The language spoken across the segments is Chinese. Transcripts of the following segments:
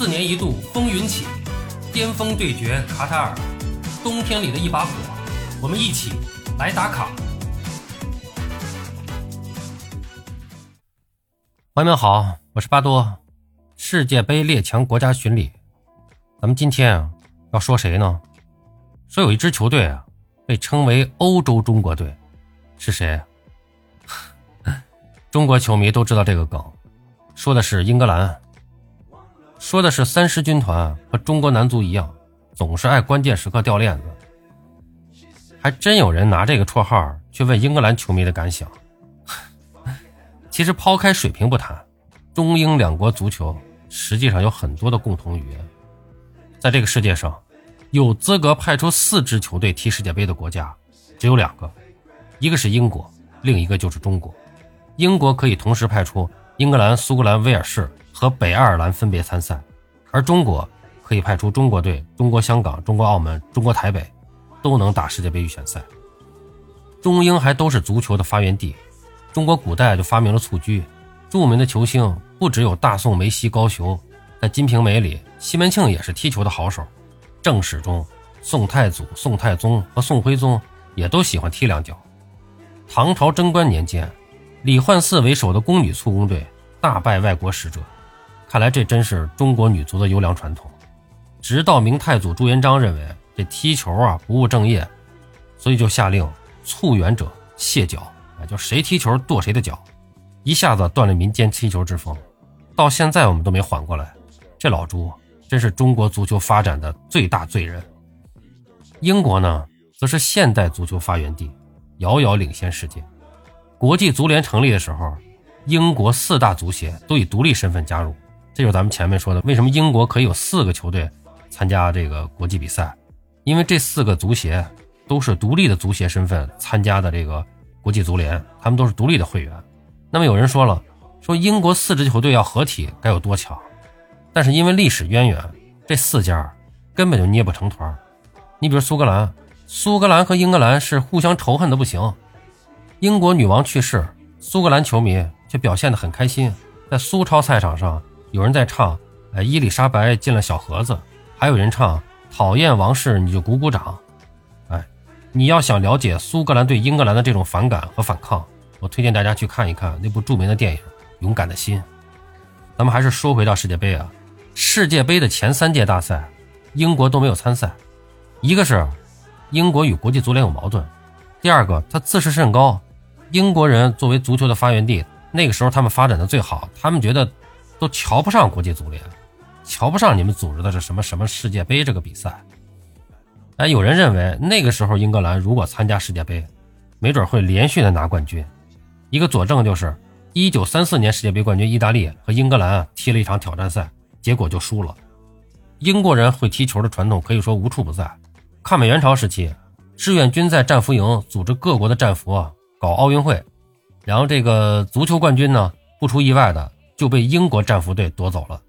四年一度风云起，巅峰对决卡塔尔，冬天里的一把火，我们一起来打卡。朋友们好，我是巴多，世界杯列强国家巡礼。咱们今天啊要说谁呢？说有一支球队啊被称为欧洲中国队，是谁？中国球迷都知道这个梗，说的是英格兰。说的是三狮军团和中国男足一样，总是爱关键时刻掉链子。还真有人拿这个绰号去问英格兰球迷的感想。其实抛开水平不谈，中英两国足球实际上有很多的共同语言。在这个世界上，有资格派出四支球队踢世界杯的国家只有两个，一个是英国，另一个就是中国。英国可以同时派出英格兰、苏格兰、威尔士。和北爱尔兰分别参赛，而中国可以派出中国队、中国香港、中国澳门、中国台北，都能打世界杯预选赛。中英还都是足球的发源地，中国古代就发明了蹴鞠，著名的球星不只有大宋梅西、高俅，在《金瓶梅》里，西门庆也是踢球的好手。正史中，宋太祖、宋太宗和宋徽宗也都喜欢踢两脚。唐朝贞观年间，李焕嗣为首的宫女蹴弓队大败外国使者。看来这真是中国女足的优良传统。直到明太祖朱元璋认为这踢球啊不务正业，所以就下令促远者卸脚，啊，就谁踢球跺谁的脚，一下子断了民间踢球之风。到现在我们都没缓过来，这老朱真是中国足球发展的最大罪人。英国呢，则是现代足球发源地，遥遥领先世界。国际足联成立的时候，英国四大足协都以独立身份加入。这就是咱们前面说的，为什么英国可以有四个球队参加这个国际比赛？因为这四个足协都是独立的足协身份参加的这个国际足联，他们都是独立的会员。那么有人说了，说英国四支球队要合体该有多强？但是因为历史渊源，这四家根本就捏不成团。你比如苏格兰，苏格兰和英格兰是互相仇恨的不行。英国女王去世，苏格兰球迷却表现得很开心，在苏超赛场上。有人在唱，哎，伊丽莎白进了小盒子，还有人唱讨厌王室你就鼓鼓掌，哎，你要想了解苏格兰对英格兰的这种反感和反抗，我推荐大家去看一看那部著名的电影《勇敢的心》。咱们还是说回到世界杯啊，世界杯的前三届大赛，英国都没有参赛，一个是英国与国际足联有矛盾，第二个他自视甚高，英国人作为足球的发源地，那个时候他们发展的最好，他们觉得。都瞧不上国际足联，瞧不上你们组织的是什么什么世界杯这个比赛。哎，有人认为那个时候英格兰如果参加世界杯，没准会连续的拿冠军。一个佐证就是，一九三四年世界杯冠军意大利和英格兰踢了一场挑战赛，结果就输了。英国人会踢球的传统可以说无处不在。抗美援朝时期，志愿军在战俘营组织各国的战俘搞奥运会，然后这个足球冠军呢，不出意外的。就被英国战俘队夺走了。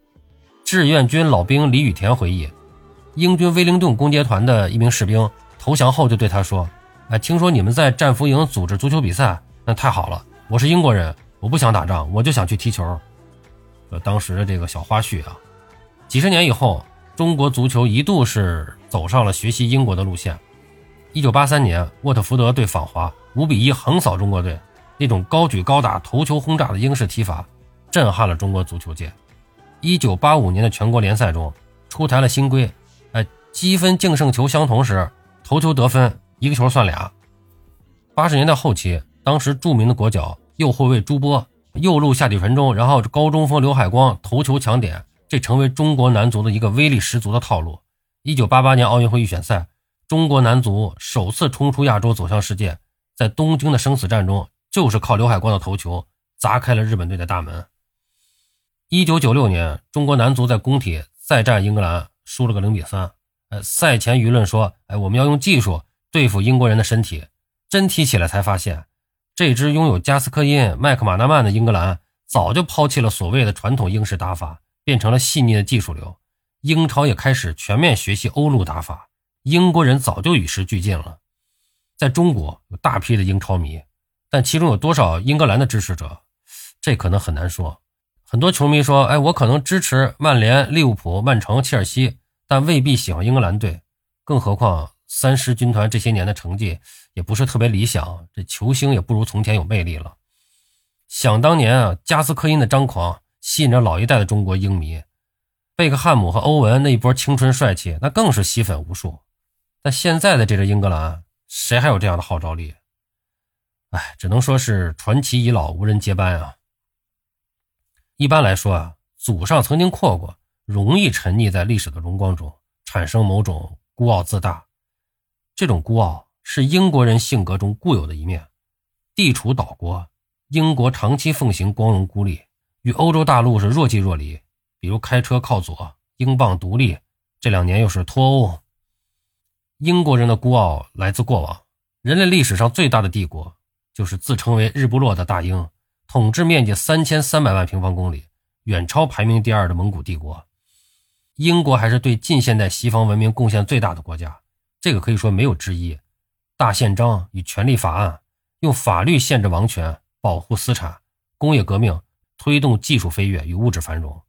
志愿军老兵李雨田回忆，英军威灵顿攻坚团的一名士兵投降后就对他说：“哎，听说你们在战俘营组织足球比赛，那太好了。我是英国人，我不想打仗，我就想去踢球。”呃，当时的这个小花絮啊。几十年以后，中国足球一度是走上了学习英国的路线。一九八三年，沃特福德队访华，五比一横扫中国队，那种高举高打、头球轰炸的英式踢法。震撼了中国足球界。一九八五年的全国联赛中，出台了新规，哎，积分净胜球相同时，头球得分，一个球算俩。八十年代后期，当时著名的国脚右后卫朱波右路下底传中，然后高中锋刘海光头球抢点，这成为中国男足的一个威力十足的套路。一九八八年奥运会预选赛，中国男足首次冲出亚洲走向世界，在东京的生死战中，就是靠刘海光的头球砸开了日本队的大门。一九九六年，中国男足在工体再战英格兰，输了个零比三。呃，赛前舆论说：“哎，我们要用技术对付英国人的身体。”真踢起来才发现，这支拥有加斯科因、麦克马纳曼的英格兰早就抛弃了所谓的传统英式打法，变成了细腻的技术流。英超也开始全面学习欧陆打法，英国人早就与时俱进了。在中国有大批的英超迷，但其中有多少英格兰的支持者，这可能很难说。很多球迷说：“哎，我可能支持曼联、利物浦、曼城、切尔西，但未必喜欢英格兰队。更何况三狮军团这些年的成绩也不是特别理想，这球星也不如从前有魅力了。想当年啊，加斯科因的张狂吸引着老一代的中国英迷，贝克汉姆和欧文那一波青春帅气，那更是吸粉无数。但现在的这支英格兰，谁还有这样的号召力？哎，只能说是传奇已老，无人接班啊。”一般来说啊，祖上曾经阔过，容易沉溺在历史的荣光中，产生某种孤傲自大。这种孤傲是英国人性格中固有的一面。地处岛国，英国长期奉行光荣孤立，与欧洲大陆是若即若离。比如开车靠左，英镑独立；这两年又是脱欧。英国人的孤傲来自过往，人类历史上最大的帝国就是自称为日不落的大英。统治面积三千三百万平方公里，远超排名第二的蒙古帝国。英国还是对近现代西方文明贡献最大的国家，这个可以说没有之一。大宪章与权利法案，用法律限制王权，保护私产。工业革命推动技术飞跃与物质繁荣。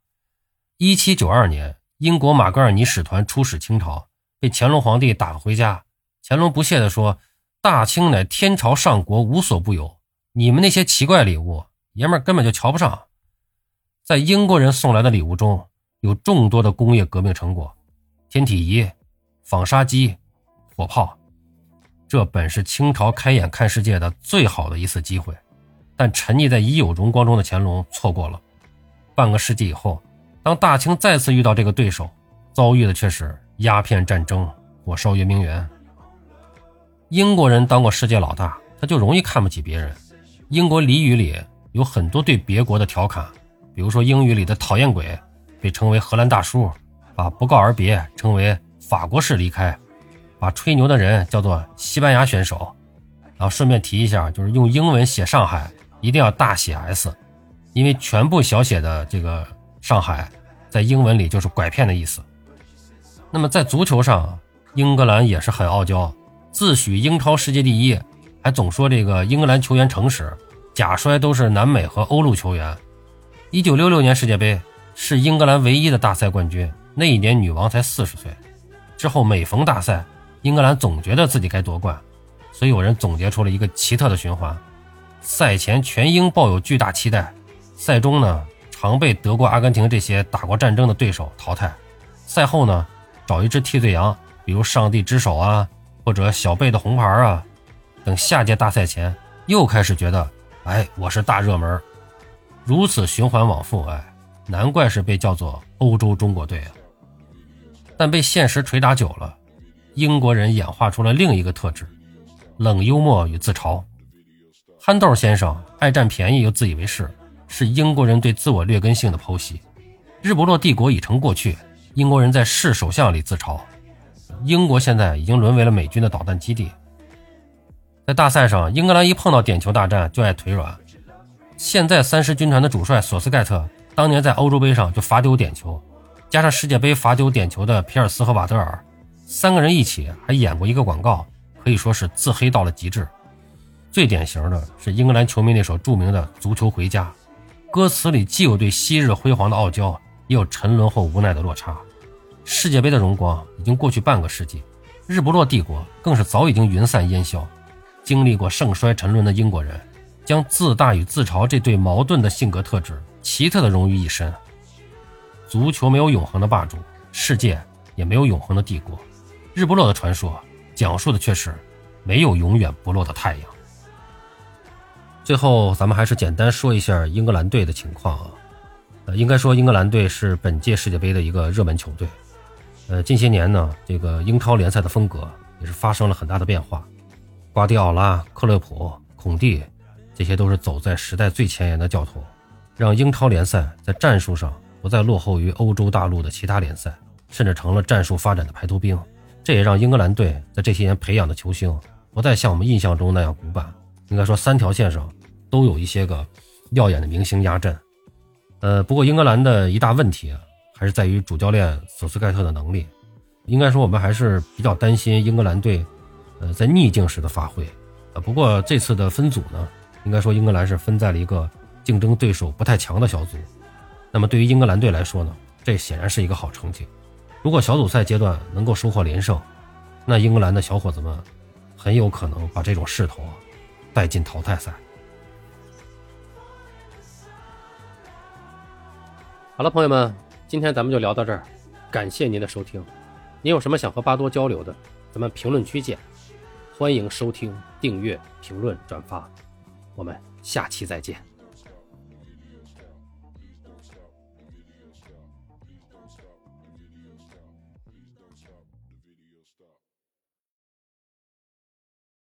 一七九二年，英国马格尔尼使团出使清朝，被乾隆皇帝打回家。乾隆不屑地说：“大清乃天朝上国，无所不有，你们那些奇怪礼物。”爷们儿根本就瞧不上，在英国人送来的礼物中有众多的工业革命成果，天体仪、纺纱机、火炮，这本是清朝开眼看世界的最好的一次机会，但沉溺在已有荣光中的乾隆错过了。半个世纪以后，当大清再次遇到这个对手，遭遇的却是鸦片战争、火烧圆明园。英国人当过世界老大，他就容易看不起别人。英国俚语里。有很多对别国的调侃，比如说英语里的“讨厌鬼”被称为“荷兰大叔”，把不告而别称为“法国式离开”，把吹牛的人叫做“西班牙选手”。然后顺便提一下，就是用英文写上海一定要大写 S，因为全部小写的这个“上海”在英文里就是拐骗的意思。那么在足球上，英格兰也是很傲娇，自诩英超世界第一，还总说这个英格兰球员诚实。假摔都是南美和欧陆球员。一九六六年世界杯是英格兰唯一的大赛冠军，那一年女王才四十岁。之后每逢大赛，英格兰总觉得自己该夺冠，所以有人总结出了一个奇特的循环：赛前全英抱有巨大期待，赛中呢常被德国、阿根廷这些打过战争的对手淘汰，赛后呢找一只替罪羊，比如上帝之手啊，或者小贝的红牌啊，等下届大赛前又开始觉得。哎，我是大热门，如此循环往复，哎，难怪是被叫做欧洲中国队啊。但被现实捶打久了，英国人演化出了另一个特质：冷幽默与自嘲。憨豆先生爱占便宜又自以为是，是英国人对自我劣根性的剖析。日不落帝国已成过去，英国人在是首相里自嘲。英国现在已经沦为了美军的导弹基地。在大赛上，英格兰一碰到点球大战就爱腿软。现在三狮军团的主帅索斯盖特当年在欧洲杯上就罚丢点球，加上世界杯罚丢点球的皮尔斯和瓦德尔，三个人一起还演过一个广告，可以说是自黑到了极致。最典型的是英格兰球迷那首著名的《足球回家》，歌词里既有对昔日辉煌的傲娇，也有沉沦后无奈的落差。世界杯的荣光已经过去半个世纪，日不落帝国更是早已经云散烟消。经历过盛衰沉沦的英国人，将自大与自嘲这对矛盾的性格特质奇特的融于一身。足球没有永恒的霸主，世界也没有永恒的帝国。日不落的传说讲述的却是没有永远不落的太阳。最后，咱们还是简单说一下英格兰队的情况啊。呃，应该说英格兰队是本届世界杯的一个热门球队。呃，近些年呢，这个英超联赛的风格也是发生了很大的变化。瓜迪奥拉、克洛普、孔蒂，这些都是走在时代最前沿的教头，让英超联赛在战术上不再落后于欧洲大陆的其他联赛，甚至成了战术发展的排头兵。这也让英格兰队在这些年培养的球星不再像我们印象中那样古板，应该说三条线上都有一些个耀眼的明星压阵。呃，不过英格兰的一大问题，还是在于主教练索斯盖特的能力。应该说，我们还是比较担心英格兰队。呃，在逆境时的发挥，呃，不过这次的分组呢，应该说英格兰是分在了一个竞争对手不太强的小组，那么对于英格兰队来说呢，这显然是一个好成绩。如果小组赛阶段能够收获连胜，那英格兰的小伙子们很有可能把这种势头啊带进淘汰赛。好了，朋友们，今天咱们就聊到这儿，感谢您的收听。您有什么想和巴多交流的，咱们评论区见。欢迎收听、订阅、评论、转发，我们下期再见。